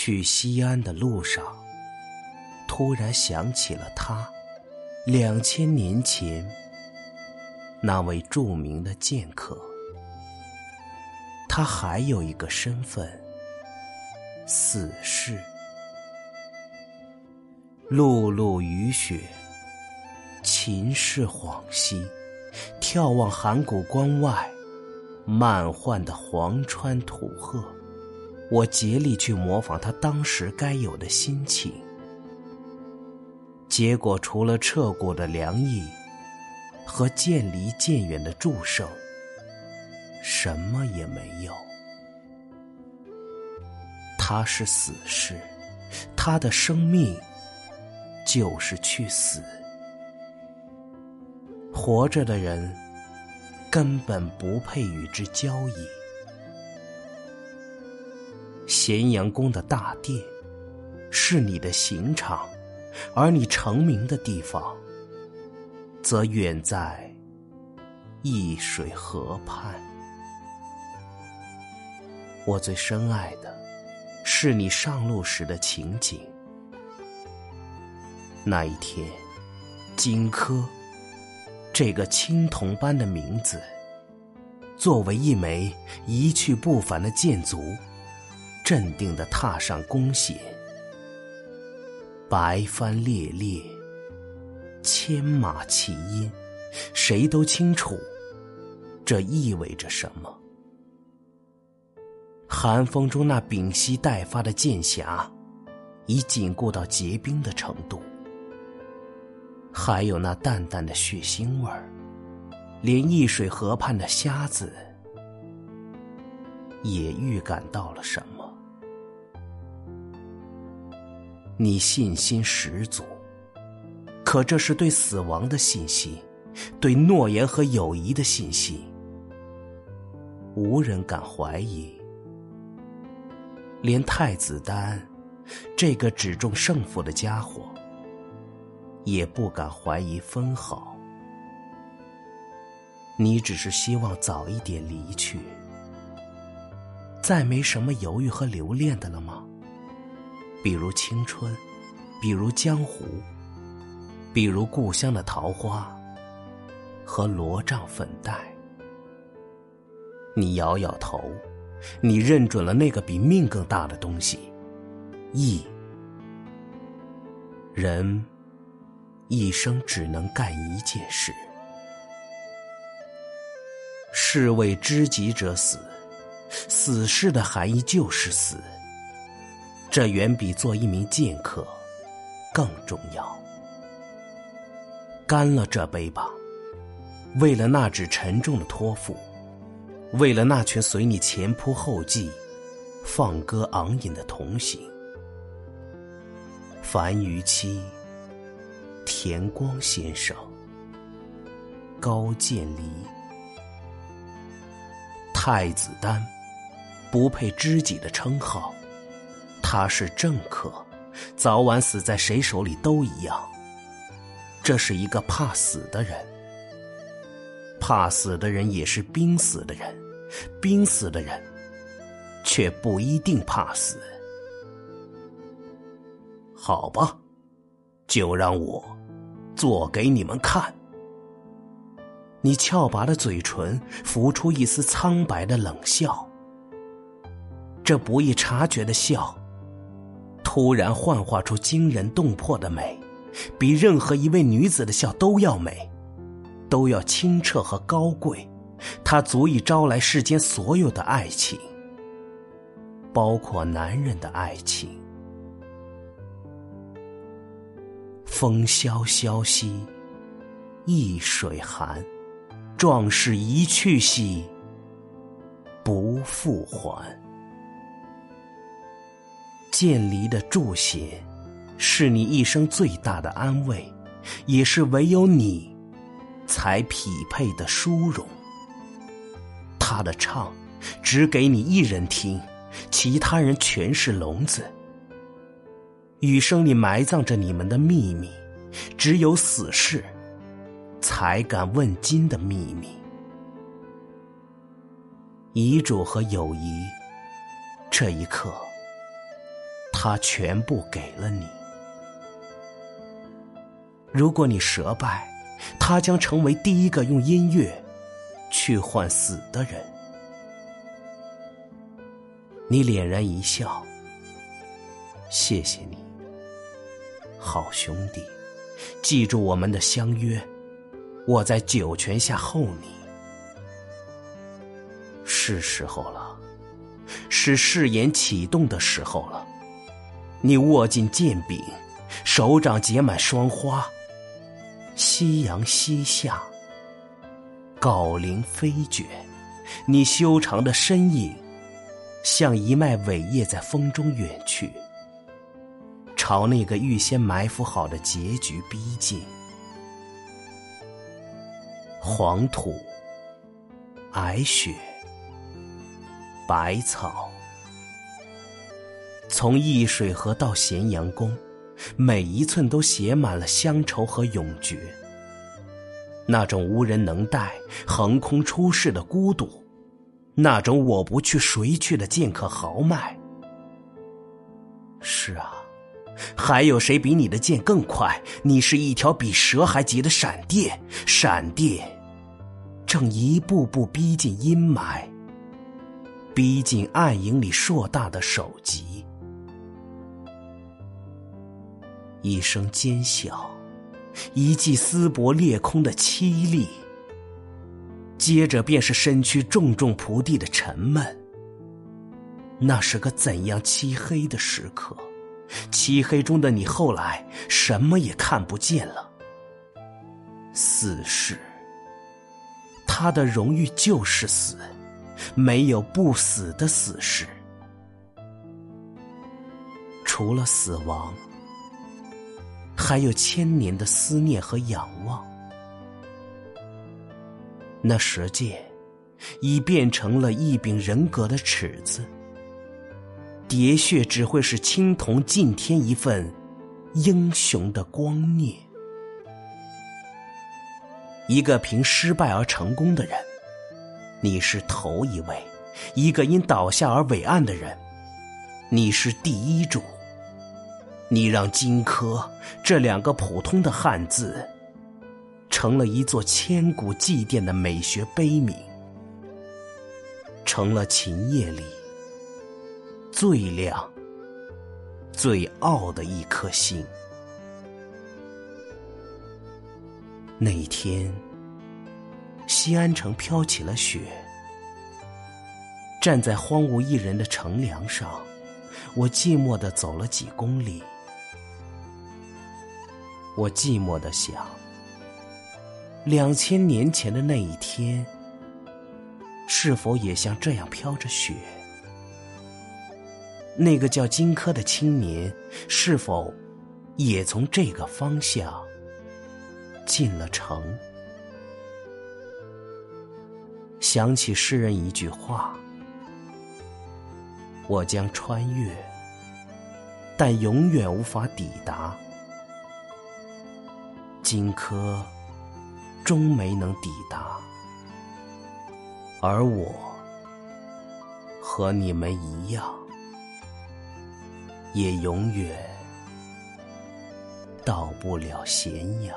去西安的路上，突然想起了他，两千年前那位著名的剑客。他还有一个身份——死士。碌碌雨雪，秦氏恍兮，眺望函谷关外漫幻的黄川土壑，我竭力去模仿他当时该有的心情。结果，除了彻骨的凉意和渐离渐远的祝声，什么也没有。他是死士，他的生命。就是去死，活着的人根本不配与之交易。咸阳宫的大殿是你的刑场，而你成名的地方，则远在易水河畔。我最深爱的，是你上路时的情景。那一天，荆轲这个青铜般的名字，作为一枚一去不返的箭足，镇定的踏上弓弦。白帆猎猎，牵马齐音，谁都清楚，这意味着什么。寒风中那屏息待发的剑匣，已紧固到结冰的程度。还有那淡淡的血腥味儿，连易水河畔的瞎子也预感到了什么。你信心十足，可这是对死亡的信心，对诺言和友谊的信心，无人敢怀疑。连太子丹这个只重胜负的家伙。也不敢怀疑分毫。你只是希望早一点离去，再没什么犹豫和留恋的了吗？比如青春，比如江湖，比如故乡的桃花和罗帐粉黛。你摇摇头，你认准了那个比命更大的东西——义。人。一生只能干一件事。是为知己者死，死士的含义就是死。这远比做一名剑客更重要。干了这杯吧，为了那纸沉重的托付，为了那群随你前仆后继、放歌昂饮的同行。樊于期。田光先生，高渐离，太子丹，不配知己的称号。他是政客，早晚死在谁手里都一样。这是一个怕死的人，怕死的人也是濒死的人，濒死的人却不一定怕死。好吧，就让我。做给你们看。你翘拔的嘴唇浮出一丝苍白的冷笑，这不易察觉的笑，突然幻化出惊人动魄的美，比任何一位女子的笑都要美，都要清澈和高贵。它足以招来世间所有的爱情，包括男人的爱情。风萧萧兮易水寒，壮士一去兮不复还。渐离的注血，是你一生最大的安慰，也是唯有你才匹配的殊荣。他的唱，只给你一人听，其他人全是聋子。雨声里埋葬着你们的秘密，只有死士才敢问津的秘密。遗嘱和友谊，这一刻他全部给了你。如果你折败，他将成为第一个用音乐去换死的人。你敛然一笑，谢谢你，好兄弟，记住我们的相约，我在九泉下候你。是时候了，是誓言启动的时候了。你握紧剑柄，手掌结满霜花。夕阳西下，镐铃飞卷，你修长的身影，像一脉伟业在风中远去，朝那个预先埋伏好的结局逼近。黄土、皑雪、百草，从易水河到咸阳宫。每一寸都写满了乡愁和永诀。那种无人能带、横空出世的孤独，那种我不去谁去的剑客豪迈。是啊，还有谁比你的剑更快？你是一条比蛇还急的闪电，闪电正一步步逼近阴霾，逼近暗影里硕大的首级。一声尖啸，一记丝帛裂空的凄厉，接着便是身躯重重仆地的沉闷。那是个怎样漆黑的时刻？漆黑中的你后来什么也看不见了。死士，他的荣誉就是死，没有不死的死士，除了死亡。还有千年的思念和仰望，那石剑已变成了一柄人格的尺子，喋血只会使青铜尽添一份英雄的光念。一个凭失败而成功的人，你是头一位；一个因倒下而伟岸的人，你是第一种。你让荆轲这两个普通的汉字，成了一座千古祭奠的美学碑铭，成了秦夜里最亮、最傲的一颗星。那一天，西安城飘起了雪，站在荒无一人的城梁上，我寂寞的走了几公里。我寂寞的想，两千年前的那一天，是否也像这样飘着雪？那个叫荆轲的青年，是否也从这个方向进了城？想起诗人一句话：“我将穿越，但永远无法抵达。”荆轲终没能抵达，而我和你们一样，也永远到不了咸阳。